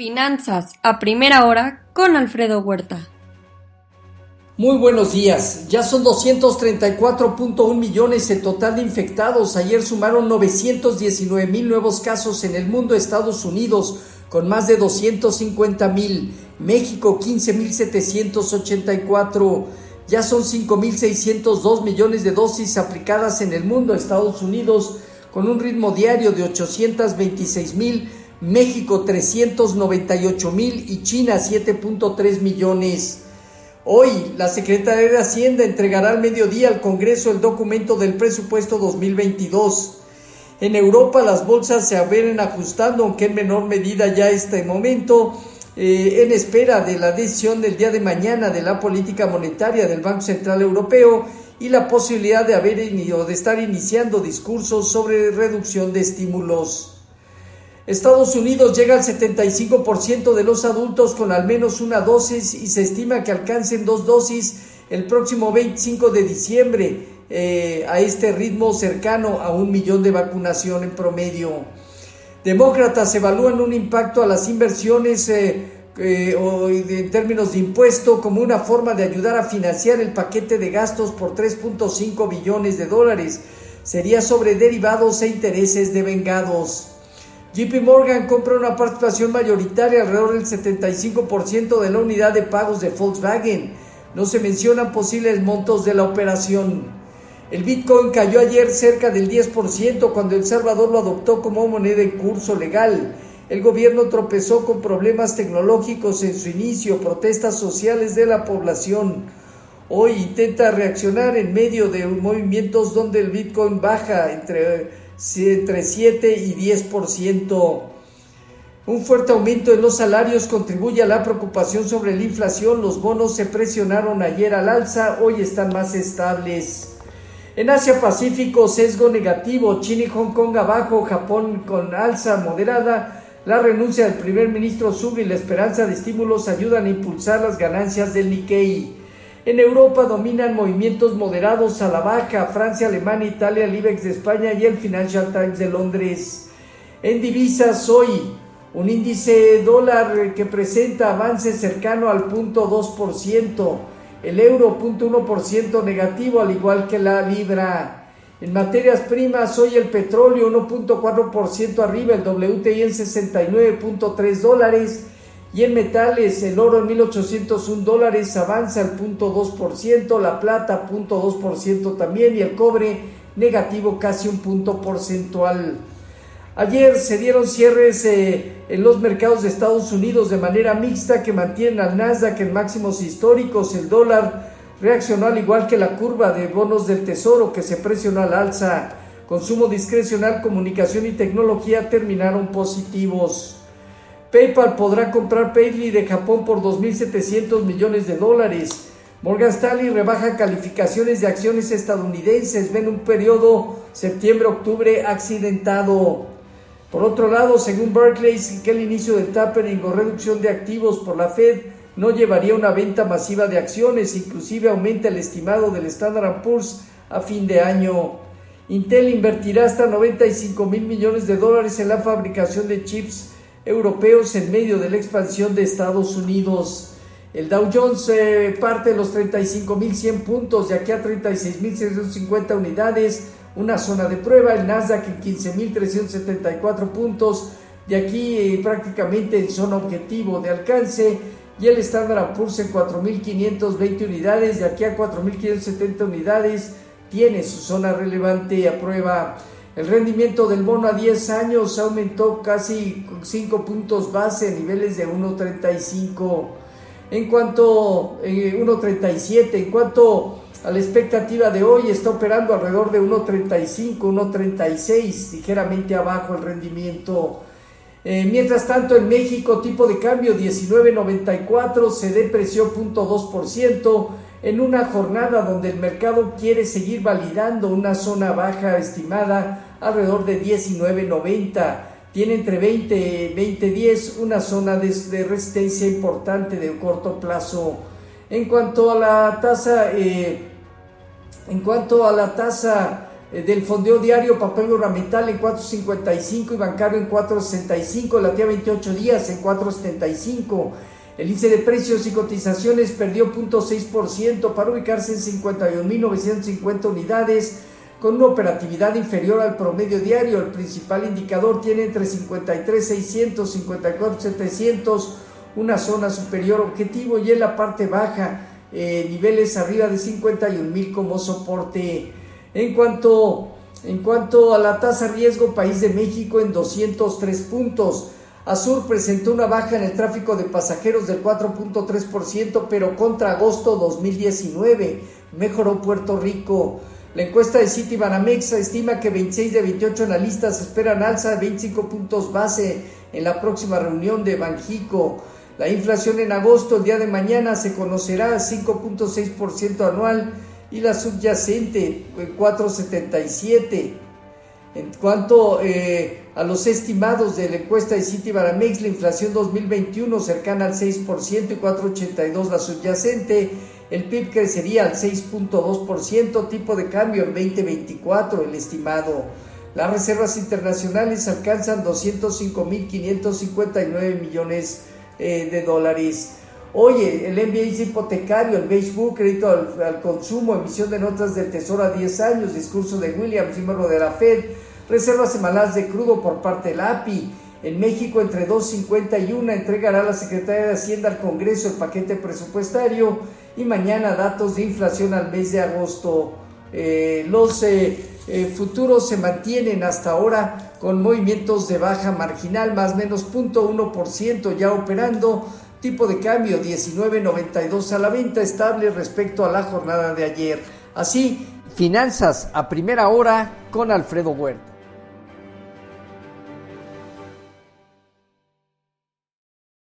Finanzas a primera hora con Alfredo Huerta. Muy buenos días. Ya son 234.1 millones el total de infectados. Ayer sumaron 919 mil nuevos casos en el mundo, Estados Unidos con más de 250 mil, México 15 mil 784. Ya son 5.602 millones de dosis aplicadas en el mundo, Estados Unidos con un ritmo diario de 826 mil México 398 mil y China 7.3 millones. Hoy la Secretaría de Hacienda entregará al mediodía al Congreso el documento del presupuesto 2022. En Europa las bolsas se vienen ajustando, aunque en menor medida ya este momento, eh, en espera de la decisión del día de mañana de la política monetaria del Banco Central Europeo y la posibilidad de haber o de estar iniciando discursos sobre reducción de estímulos. Estados Unidos llega al 75% de los adultos con al menos una dosis y se estima que alcancen dos dosis el próximo 25 de diciembre eh, a este ritmo cercano a un millón de vacunación en promedio. Demócratas evalúan un impacto a las inversiones eh, eh, en términos de impuesto como una forma de ayudar a financiar el paquete de gastos por 3.5 billones de dólares. Sería sobre derivados e intereses de vengados. JP Morgan compra una participación mayoritaria alrededor del 75% de la unidad de pagos de Volkswagen. No se mencionan posibles montos de la operación. El Bitcoin cayó ayer cerca del 10% cuando El Salvador lo adoptó como moneda en curso legal. El gobierno tropezó con problemas tecnológicos en su inicio, protestas sociales de la población. Hoy intenta reaccionar en medio de movimientos donde el Bitcoin baja entre entre 7 y 10%. Un fuerte aumento en los salarios contribuye a la preocupación sobre la inflación. Los bonos se presionaron ayer al alza, hoy están más estables. En Asia Pacífico, sesgo negativo, China y Hong Kong abajo, Japón con alza moderada. La renuncia del primer ministro Sub y la esperanza de estímulos ayudan a impulsar las ganancias del Nikkei. En Europa dominan movimientos moderados a la baja, Francia, Alemania, Italia, el IBEX de España y el Financial Times de Londres. En divisas hoy, un índice dólar que presenta avance cercano al 0.2%, el euro 0.1% negativo al igual que la libra. En materias primas, hoy el petróleo 1.4% arriba, el WTI en 69.3 dólares, y en metales, el oro en 1801 dólares avanza al 0.2%, la plata 0.2% también y el cobre negativo casi un punto porcentual. Ayer se dieron cierres eh, en los mercados de Estados Unidos de manera mixta que mantienen al Nasdaq en máximos históricos. El dólar reaccionó al igual que la curva de bonos del tesoro que se presionó al alza. Consumo discrecional, comunicación y tecnología terminaron positivos. PayPal podrá comprar Payly de Japón por 2.700 millones de dólares. Morgan Stanley rebaja calificaciones de acciones estadounidenses. Ven un periodo septiembre-octubre accidentado. Por otro lado, según Barclays, que el inicio del tapering o reducción de activos por la Fed no llevaría a una venta masiva de acciones, inclusive aumenta el estimado del Standard Poor's a fin de año. Intel invertirá hasta 95 mil millones de dólares en la fabricación de chips europeos en medio de la expansión de Estados Unidos. El Dow Jones eh, parte los 35.100 puntos, de aquí a 36.650 unidades, una zona de prueba. El Nasdaq en 15.374 puntos, de aquí eh, prácticamente en zona objetivo de alcance. Y el Standard Poor's en 4.520 unidades, de aquí a 4.570 unidades, tiene su zona relevante a prueba. El rendimiento del bono a 10 años aumentó casi 5 puntos base niveles de 1.35. En cuanto 1.37, eh, en cuanto a la expectativa de hoy está operando alrededor de 1.35, 1.36, ligeramente abajo el rendimiento. Eh, mientras tanto, en México, tipo de cambio 19.94 se depreció 0.2% en una jornada donde el mercado quiere seguir validando una zona baja estimada alrededor de 19.90. Tiene entre 20 y 20.10 una zona de, resistencia importante de corto plazo. En cuanto a la tasa, eh, en cuanto a la tasa eh, del fondeo diario, papel gubernamental en 4.55 y bancario en 4.65, la tía 28 días en 4.75. El índice de precios y cotizaciones perdió 0.6% para ubicarse en 51.950 unidades con una operatividad inferior al promedio diario. El principal indicador tiene entre 53.600 y 54.700 una zona superior objetivo y en la parte baja eh, niveles arriba de 51.000 como soporte. En cuanto, en cuanto a la tasa riesgo, país de México en 203 puntos. Azur presentó una baja en el tráfico de pasajeros del 4.3%, pero contra agosto 2019 mejoró Puerto Rico. La encuesta de City Banamex estima que 26 de 28 analistas esperan alza de 25 puntos base en la próxima reunión de Banjico. La inflación en agosto, el día de mañana, se conocerá 5.6% anual y la subyacente en 4.77%. En cuanto eh, a los estimados de la encuesta de City Baramex, la inflación 2021 cercana al 6% y 4,82 la subyacente, el PIB crecería al 6.2%, tipo de cambio en 2024 el estimado. Las reservas internacionales alcanzan 205.559 millones eh, de dólares. Oye, el MBA hipotecario, el Facebook, crédito al, consumo, emisión de notas del Tesoro a 10 años, discurso de Williams, miembro de la Fed, reservas semanales de crudo por parte de la API. En México, entre 2.50 y 1, entregará la Secretaría de Hacienda al Congreso el paquete presupuestario y mañana datos de inflación al mes de agosto. Eh, los eh, eh, futuros se mantienen hasta ahora con movimientos de baja marginal, más o menos 0.1% ya operando Tipo de cambio 19.92 a la venta, estable respecto a la jornada de ayer. Así, finanzas a primera hora con Alfredo Huerta.